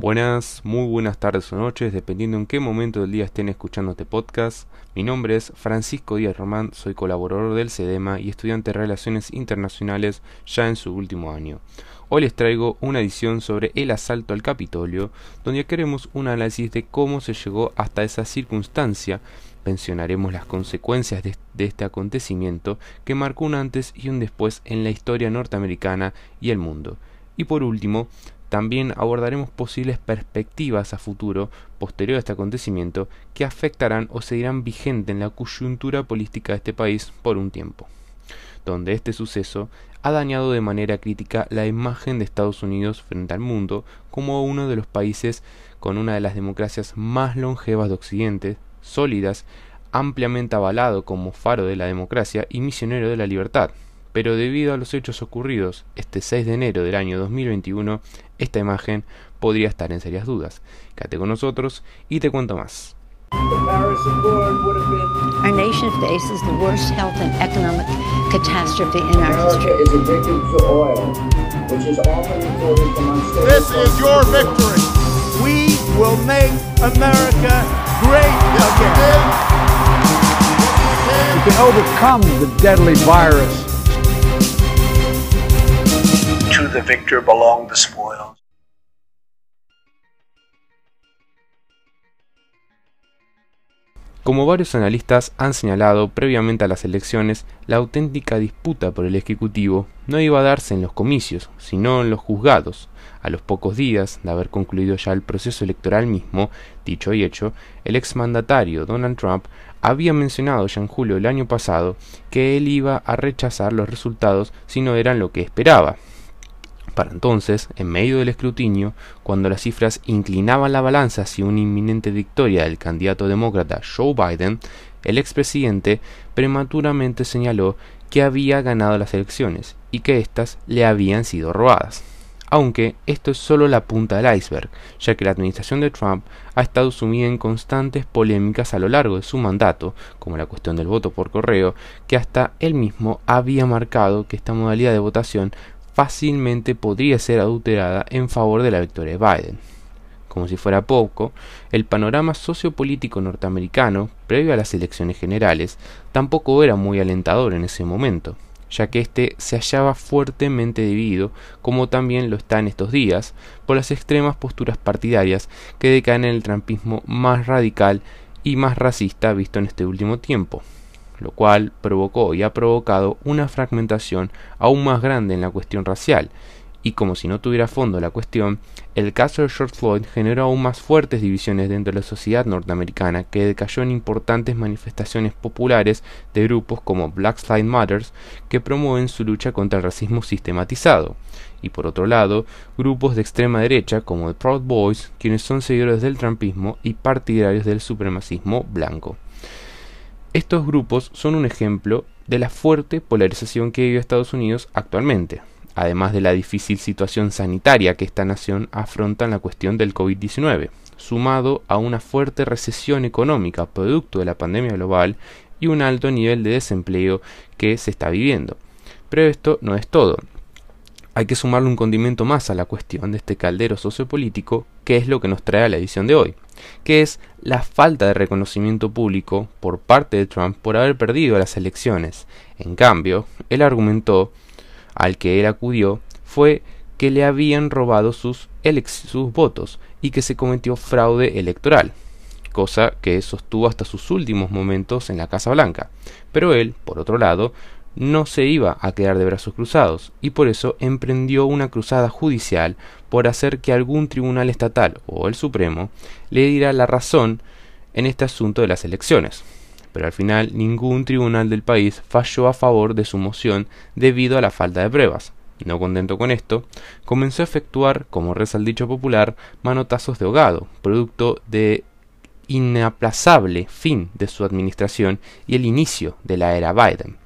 Buenas, muy buenas tardes o noches, dependiendo en qué momento del día estén escuchando este podcast. Mi nombre es Francisco Díaz Román, soy colaborador del CEDEMA y estudiante de Relaciones Internacionales ya en su último año. Hoy les traigo una edición sobre el asalto al Capitolio, donde queremos un análisis de cómo se llegó hasta esa circunstancia. Mencionaremos las consecuencias de, de este acontecimiento que marcó un antes y un después en la historia norteamericana y el mundo. Y por último, también abordaremos posibles perspectivas a futuro posterior a este acontecimiento que afectarán o seguirán vigentes en la coyuntura política de este país por un tiempo, donde este suceso ha dañado de manera crítica la imagen de Estados Unidos frente al mundo como uno de los países con una de las democracias más longevas de Occidente, sólidas, ampliamente avalado como faro de la democracia y misionero de la libertad pero debido a los hechos ocurridos este 6 de enero del año 2021, esta imagen podría estar en serias dudas. Quédate con nosotros y te cuento más. Our nation faces the worst health and economic catastrophe in our history. is addicted to oil, which is often imported from unstable This is your victory. We will make America great again. You can overcome the deadly virus. Como varios analistas han señalado previamente a las elecciones, la auténtica disputa por el Ejecutivo no iba a darse en los comicios, sino en los juzgados. A los pocos días de haber concluido ya el proceso electoral mismo, dicho y hecho, el exmandatario Donald Trump había mencionado ya en julio del año pasado que él iba a rechazar los resultados si no eran lo que esperaba, para entonces, en medio del escrutinio, cuando las cifras inclinaban la balanza hacia una inminente victoria del candidato demócrata Joe Biden, el expresidente prematuramente señaló que había ganado las elecciones y que éstas le habían sido robadas. Aunque esto es solo la punta del iceberg, ya que la administración de Trump ha estado sumida en constantes polémicas a lo largo de su mandato, como la cuestión del voto por correo, que hasta él mismo había marcado que esta modalidad de votación fácilmente podría ser adulterada en favor de la victoria de Biden. Como si fuera poco, el panorama sociopolítico norteamericano, previo a las elecciones generales, tampoco era muy alentador en ese momento, ya que éste se hallaba fuertemente dividido, como también lo está en estos días, por las extremas posturas partidarias que decaen en el trampismo más radical y más racista visto en este último tiempo lo cual provocó y ha provocado una fragmentación aún más grande en la cuestión racial, y como si no tuviera fondo la cuestión, el caso de George Floyd generó aún más fuertes divisiones dentro de la sociedad norteamericana que decayó en importantes manifestaciones populares de grupos como Black Lives Matter que promueven su lucha contra el racismo sistematizado, y por otro lado, grupos de extrema derecha como the Proud Boys, quienes son seguidores del trampismo y partidarios del supremacismo blanco. Estos grupos son un ejemplo de la fuerte polarización que vive Estados Unidos actualmente, además de la difícil situación sanitaria que esta nación afronta en la cuestión del COVID-19, sumado a una fuerte recesión económica producto de la pandemia global y un alto nivel de desempleo que se está viviendo. Pero esto no es todo. Hay que sumarle un condimento más a la cuestión de este caldero sociopolítico, que es lo que nos trae a la edición de hoy que es la falta de reconocimiento público por parte de Trump por haber perdido las elecciones. En cambio, el argumento al que él acudió fue que le habían robado sus, sus votos y que se cometió fraude electoral, cosa que sostuvo hasta sus últimos momentos en la Casa Blanca. Pero él, por otro lado, no se iba a quedar de brazos cruzados y por eso emprendió una cruzada judicial por hacer que algún tribunal estatal o el Supremo le diera la razón en este asunto de las elecciones. Pero al final ningún tribunal del país falló a favor de su moción debido a la falta de pruebas. No contento con esto, comenzó a efectuar, como reza el dicho popular, manotazos de ahogado, producto de inaplazable fin de su administración y el inicio de la era Biden.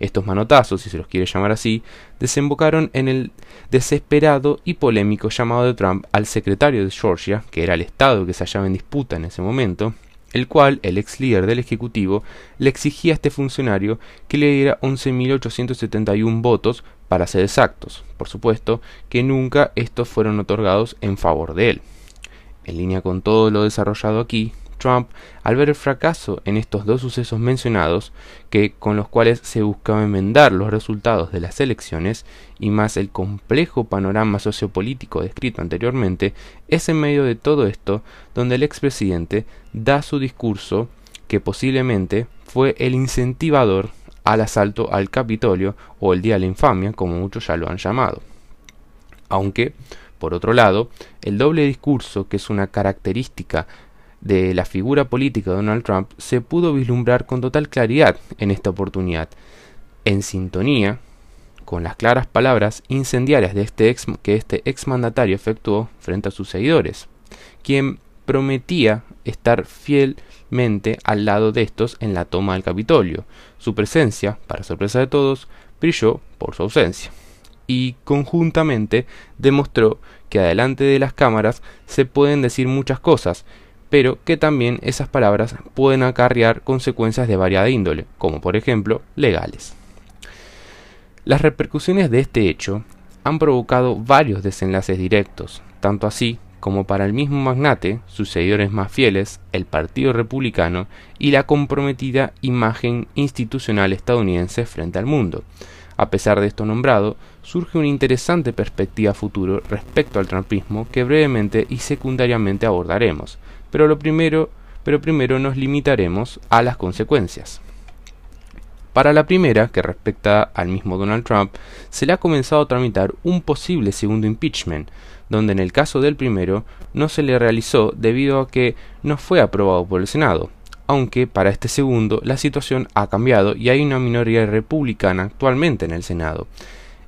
Estos manotazos, si se los quiere llamar así, desembocaron en el desesperado y polémico llamado de Trump al secretario de Georgia, que era el estado que se hallaba en disputa en ese momento, el cual el ex líder del Ejecutivo le exigía a este funcionario que le diera 11.871 votos para ser exactos. Por supuesto que nunca estos fueron otorgados en favor de él. En línea con todo lo desarrollado aquí, Trump, al ver el fracaso en estos dos sucesos mencionados, que con los cuales se buscaba enmendar los resultados de las elecciones, y más el complejo panorama sociopolítico descrito anteriormente, es en medio de todo esto donde el expresidente da su discurso que posiblemente fue el incentivador al asalto al Capitolio o el Día de la Infamia, como muchos ya lo han llamado. Aunque, por otro lado, el doble discurso, que es una característica de la figura política de Donald Trump, se pudo vislumbrar con total claridad en esta oportunidad, en sintonía con las claras palabras incendiarias de este ex, que este exmandatario efectuó frente a sus seguidores, quien prometía estar fielmente al lado de estos en la toma del Capitolio. Su presencia, para sorpresa de todos, brilló por su ausencia. Y conjuntamente demostró que adelante de las cámaras se pueden decir muchas cosas, pero que también esas palabras pueden acarrear consecuencias de variada índole, como por ejemplo legales. Las repercusiones de este hecho han provocado varios desenlaces directos, tanto así como para el mismo magnate, sus seguidores más fieles, el Partido Republicano y la comprometida imagen institucional estadounidense frente al mundo. A pesar de esto nombrado, surge una interesante perspectiva futuro respecto al trumpismo que brevemente y secundariamente abordaremos, pero lo primero, pero primero nos limitaremos a las consecuencias. Para la primera, que respecta al mismo Donald Trump, se le ha comenzado a tramitar un posible segundo impeachment, donde en el caso del primero no se le realizó debido a que no fue aprobado por el Senado, aunque para este segundo la situación ha cambiado y hay una minoría republicana actualmente en el Senado.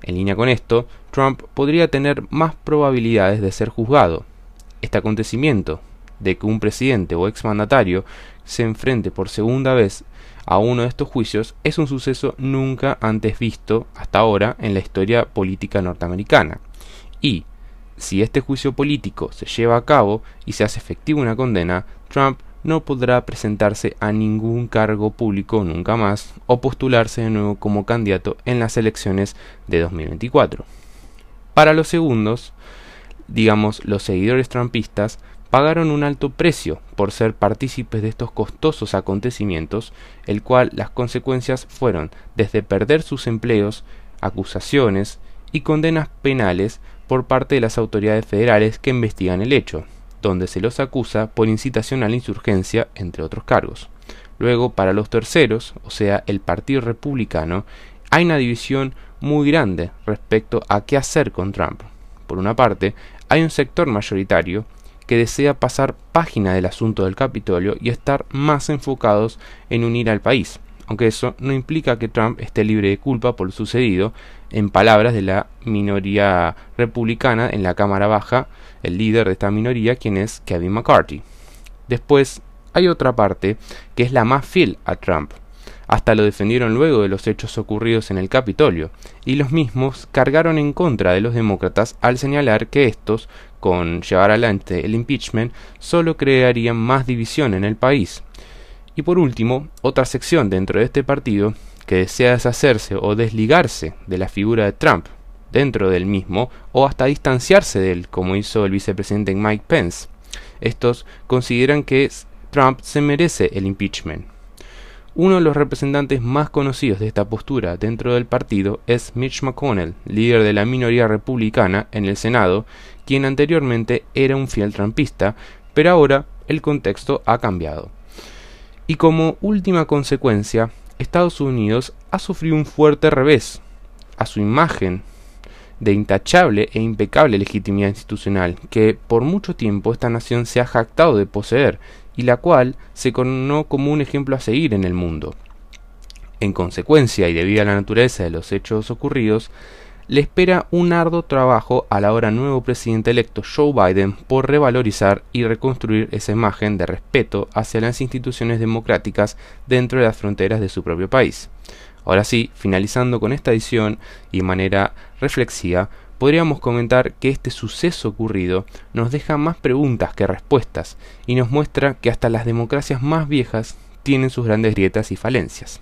En línea con esto, Trump podría tener más probabilidades de ser juzgado. Este acontecimiento, de que un presidente o exmandatario se enfrente por segunda vez a uno de estos juicios, es un suceso nunca antes visto hasta ahora en la historia política norteamericana. Y, si este juicio político se lleva a cabo y se hace efectiva una condena, Trump no podrá presentarse a ningún cargo público nunca más o postularse de nuevo como candidato en las elecciones de 2024. Para los segundos, digamos los seguidores trumpistas, pagaron un alto precio por ser partícipes de estos costosos acontecimientos, el cual las consecuencias fueron desde perder sus empleos, acusaciones y condenas penales por parte de las autoridades federales que investigan el hecho, donde se los acusa por incitación a la insurgencia, entre otros cargos. Luego, para los terceros, o sea, el Partido Republicano, hay una división muy grande respecto a qué hacer con Trump. Por una parte, hay un sector mayoritario que desea pasar página del asunto del Capitolio y estar más enfocados en unir al país, aunque eso no implica que Trump esté libre de culpa por lo sucedido, en palabras de la minoría republicana en la Cámara Baja, el líder de esta minoría, quien es Kevin McCarthy. Después hay otra parte que es la más fiel a Trump. Hasta lo defendieron luego de los hechos ocurridos en el Capitolio, y los mismos cargaron en contra de los demócratas al señalar que estos, con llevar adelante el impeachment, solo crearían más división en el país. Y por último, otra sección dentro de este partido que desea deshacerse o desligarse de la figura de Trump dentro del mismo o hasta distanciarse de él, como hizo el vicepresidente Mike Pence. Estos consideran que Trump se merece el impeachment. Uno de los representantes más conocidos de esta postura dentro del partido es Mitch McConnell, líder de la minoría republicana en el Senado, quien anteriormente era un fiel trumpista, pero ahora el contexto ha cambiado. Y como última consecuencia, Estados Unidos ha sufrido un fuerte revés a su imagen de intachable e impecable legitimidad institucional que por mucho tiempo esta nación se ha jactado de poseer y la cual se coronó como un ejemplo a seguir en el mundo. En consecuencia y debido a la naturaleza de los hechos ocurridos, le espera un arduo trabajo al ahora nuevo presidente electo Joe Biden por revalorizar y reconstruir esa imagen de respeto hacia las instituciones democráticas dentro de las fronteras de su propio país. Ahora sí, finalizando con esta edición y de manera reflexiva, podríamos comentar que este suceso ocurrido nos deja más preguntas que respuestas y nos muestra que hasta las democracias más viejas tienen sus grandes grietas y falencias.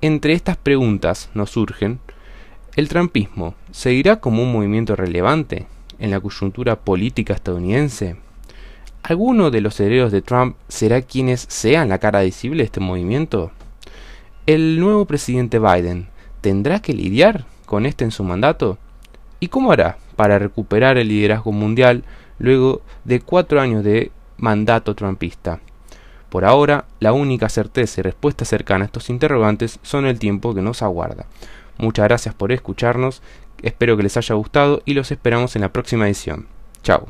Entre estas preguntas nos surgen ¿El trumpismo seguirá como un movimiento relevante en la coyuntura política estadounidense? ¿Alguno de los herederos de Trump será quienes sean la cara visible de este movimiento? ¿El nuevo presidente Biden tendrá que lidiar con este en su mandato? ¿Y cómo hará para recuperar el liderazgo mundial luego de cuatro años de mandato trumpista? Por ahora, la única certeza y respuesta cercana a estos interrogantes son el tiempo que nos aguarda. Muchas gracias por escucharnos, espero que les haya gustado y los esperamos en la próxima edición. Chao.